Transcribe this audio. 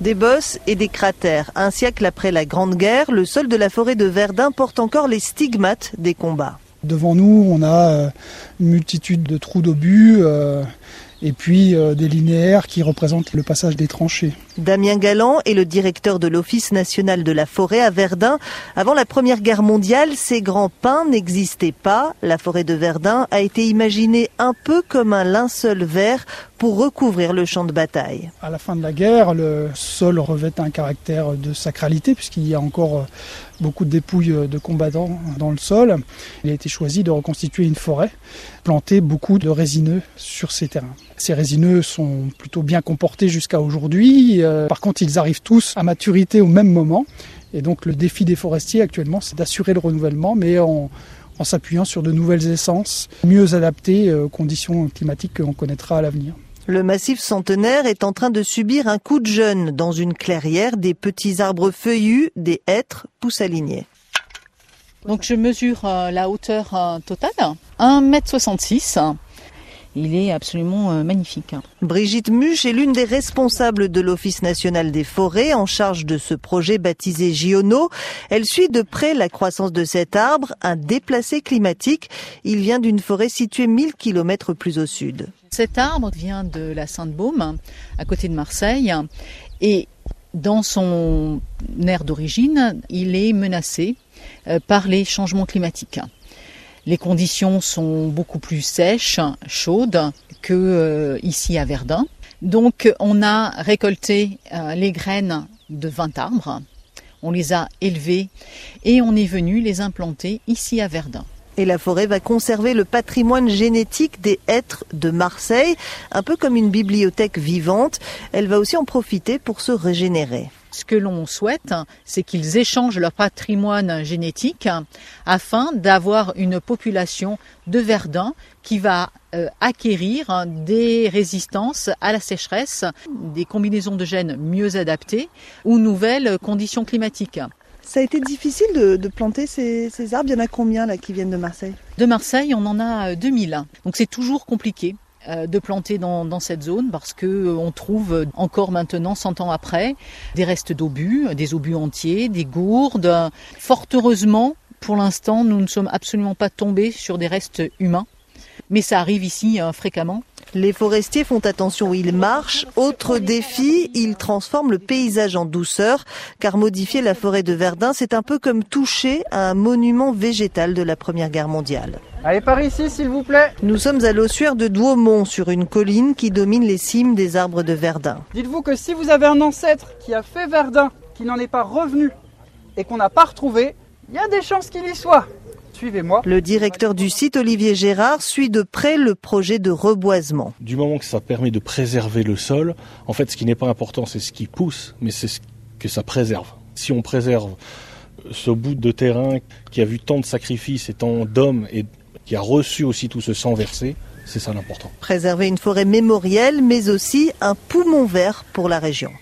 Des bosses et des cratères. Un siècle après la Grande Guerre, le sol de la forêt de Verdun porte encore les stigmates des combats. Devant nous, on a euh, une multitude de trous d'obus euh, et puis euh, des linéaires qui représentent le passage des tranchées. Damien Galland est le directeur de l'Office national de la forêt à Verdun. Avant la Première Guerre mondiale, ces grands pins n'existaient pas. La forêt de Verdun a été imaginée un peu comme un linceul vert pour recouvrir le champ de bataille. À la fin de la guerre, le sol revêt un caractère de sacralité puisqu'il y a encore beaucoup de dépouilles de combattants dans le sol. Il a été choisi de reconstituer une forêt, planter beaucoup de résineux sur ces terrains. Ces résineux sont plutôt bien comportés jusqu'à aujourd'hui. Euh, par contre, ils arrivent tous à maturité au même moment. Et donc le défi des forestiers actuellement, c'est d'assurer le renouvellement, mais en, en s'appuyant sur de nouvelles essences mieux adaptées aux conditions climatiques que l'on connaîtra à l'avenir. Le massif centenaire est en train de subir un coup de jeune. Dans une clairière, des petits arbres feuillus, des hêtres poussent alignés. Donc je mesure euh, la hauteur euh, totale, 1m66. Il est absolument euh, magnifique. Brigitte Muche est l'une des responsables de l'Office national des forêts en charge de ce projet baptisé Giono. Elle suit de près la croissance de cet arbre, un déplacé climatique. Il vient d'une forêt située 1000 km plus au sud. Cet arbre vient de la Sainte-Baume, à côté de Marseille, et dans son aire d'origine, il est menacé euh, par les changements climatiques. Les conditions sont beaucoup plus sèches, chaudes que euh, ici à Verdun. Donc on a récolté euh, les graines de 20 arbres, on les a élevés et on est venu les implanter ici à Verdun. Et la forêt va conserver le patrimoine génétique des hêtres de Marseille, un peu comme une bibliothèque vivante. Elle va aussi en profiter pour se régénérer. Ce que l'on souhaite, c'est qu'ils échangent leur patrimoine génétique afin d'avoir une population de Verdun qui va euh, acquérir des résistances à la sécheresse, des combinaisons de gènes mieux adaptées ou nouvelles conditions climatiques. Ça a été difficile de, planter ces, ces, arbres. Il y en a combien là qui viennent de Marseille? De Marseille, on en a 2000. Donc c'est toujours compliqué. Euh, de planter dans, cette zone parce que euh, on trouve encore maintenant, 100 ans après, des restes d'obus, des obus entiers, des gourdes. Fort heureusement, pour l'instant, nous ne sommes absolument pas tombés sur des restes humains, mais ça arrive ici euh, fréquemment. Les forestiers font attention où ils marchent. Autre défi, ils transforment le paysage en douceur, car modifier la forêt de Verdun, c'est un peu comme toucher à un monument végétal de la Première Guerre mondiale. Allez par ici s'il vous plaît. Nous sommes à l'ossuaire de Douaumont sur une colline qui domine les cimes des arbres de Verdun. Dites-vous que si vous avez un ancêtre qui a fait Verdun, qui n'en est pas revenu et qu'on n'a pas retrouvé, il y a des chances qu'il y soit. Suivez-moi. Le directeur du site, Olivier Gérard, suit de près le projet de reboisement. Du moment que ça permet de préserver le sol, en fait, ce qui n'est pas important, c'est ce qui pousse, mais c'est ce que ça préserve. Si on préserve ce bout de terrain qui a vu tant de sacrifices et tant d'hommes et qui a reçu aussi tout ce sang versé. C'est ça l'important. Préserver une forêt mémorielle, mais aussi un poumon vert pour la région.